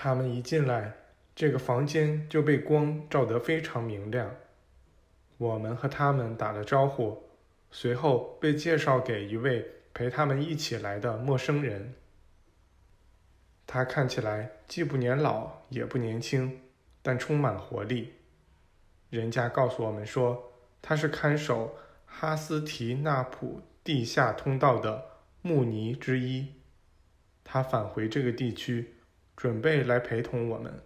他们一进来，这个房间就被光照得非常明亮。我们和他们打了招呼，随后被介绍给一位陪他们一起来的陌生人。他看起来既不年老也不年轻，但充满活力。人家告诉我们说，他是看守哈斯提纳普地下通道的穆尼之一。他返回这个地区，准备来陪同我们。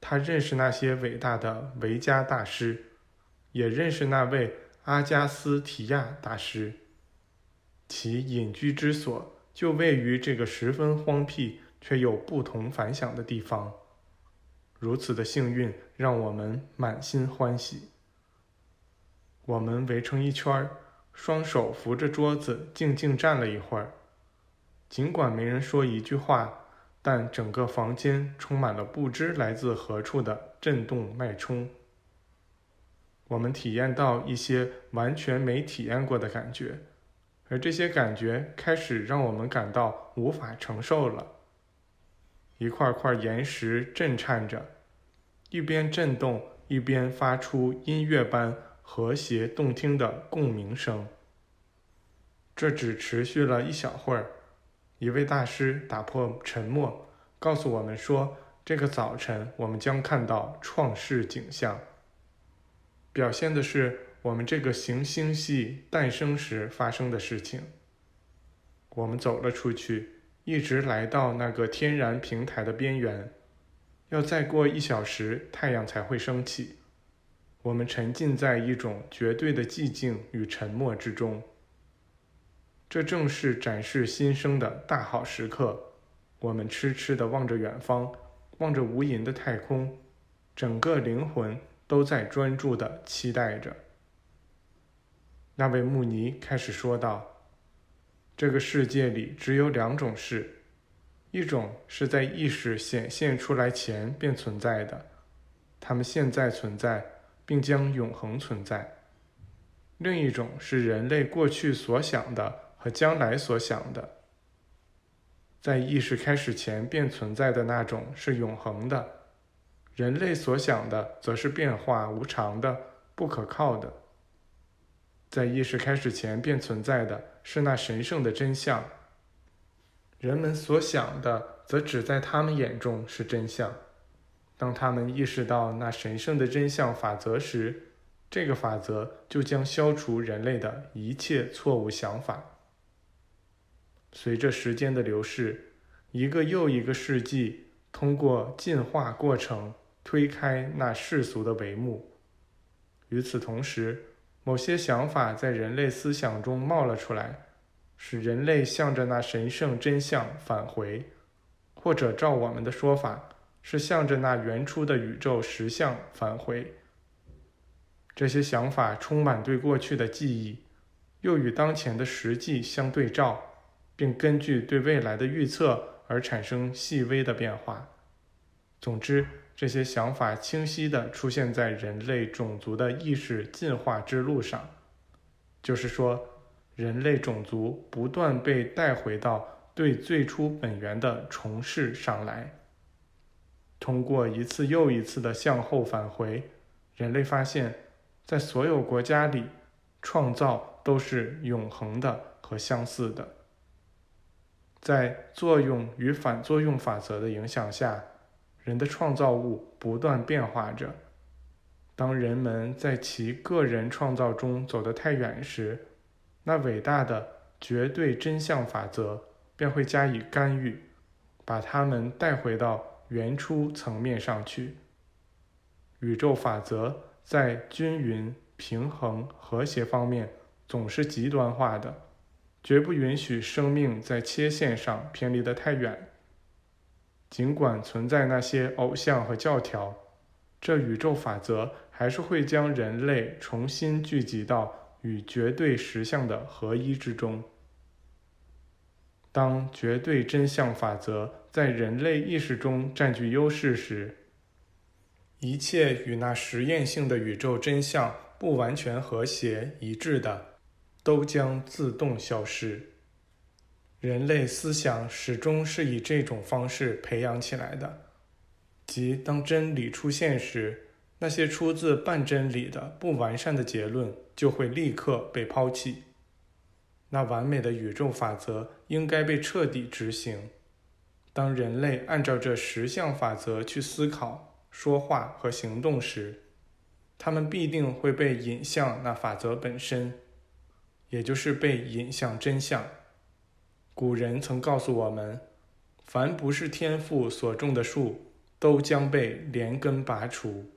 他认识那些伟大的维加大师，也认识那位阿加斯提亚大师。其隐居之所就位于这个十分荒僻却又不同凡响的地方。如此的幸运让我们满心欢喜。我们围成一圈，双手扶着桌子，静静站了一会儿。尽管没人说一句话，但整个房间充满了不知来自何处的震动脉冲。我们体验到一些完全没体验过的感觉，而这些感觉开始让我们感到无法承受了。一块块岩石震颤着，一边震动，一边发出音乐般和谐动听的共鸣声。这只持续了一小会儿，一位大师打破沉默，告诉我们说：“这个早晨我们将看到创世景象，表现的是我们这个行星系诞生时发生的事情。”我们走了出去。一直来到那个天然平台的边缘，要再过一小时，太阳才会升起。我们沉浸在一种绝对的寂静与沉默之中。这正是展示新生的大好时刻。我们痴痴地望着远方，望着无垠的太空，整个灵魂都在专注地期待着。那位穆尼开始说道。这个世界里只有两种事，一种是在意识显现出来前便存在的，它们现在存在，并将永恒存在；另一种是人类过去所想的和将来所想的。在意识开始前便存在的那种是永恒的，人类所想的则是变化无常的、不可靠的。在意识开始前便存在的是那神圣的真相，人们所想的则只在他们眼中是真相。当他们意识到那神圣的真相法则时，这个法则就将消除人类的一切错误想法。随着时间的流逝，一个又一个世纪通过进化过程推开那世俗的帷幕。与此同时，某些想法在人类思想中冒了出来，使人类向着那神圣真相返回，或者照我们的说法，是向着那原初的宇宙实相返回。这些想法充满对过去的记忆，又与当前的实际相对照，并根据对未来的预测而产生细微的变化。总之。这些想法清晰地出现在人类种族的意识进化之路上，就是说，人类种族不断被带回到对最初本源的重试上来。通过一次又一次的向后返回，人类发现，在所有国家里，创造都是永恒的和相似的。在作用与反作用法则的影响下。人的创造物不断变化着。当人们在其个人创造中走得太远时，那伟大的绝对真相法则便会加以干预，把他们带回到原初层面上去。宇宙法则在均匀、平衡、和谐方面总是极端化的，绝不允许生命在切线上偏离得太远。尽管存在那些偶像和教条，这宇宙法则还是会将人类重新聚集到与绝对实相的合一之中。当绝对真相法则在人类意识中占据优势时，一切与那实验性的宇宙真相不完全和谐一致的，都将自动消失。人类思想始终是以这种方式培养起来的，即当真理出现时，那些出自半真理的不完善的结论就会立刻被抛弃。那完美的宇宙法则应该被彻底执行。当人类按照这十项法则去思考、说话和行动时，他们必定会被引向那法则本身，也就是被引向真相。古人曾告诉我们：凡不是天赋所种的树，都将被连根拔除。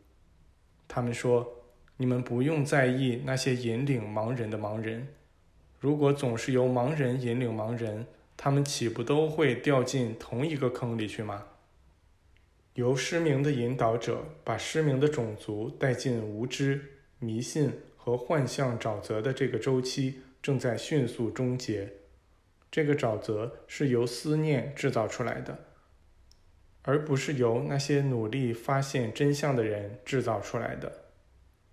他们说：“你们不用在意那些引领盲人的盲人。如果总是由盲人引领盲人，他们岂不都会掉进同一个坑里去吗？”由失明的引导者把失明的种族带进无知、迷信和幻象沼泽的这个周期正在迅速终结。这个沼泽是由思念制造出来的，而不是由那些努力发现真相的人制造出来的。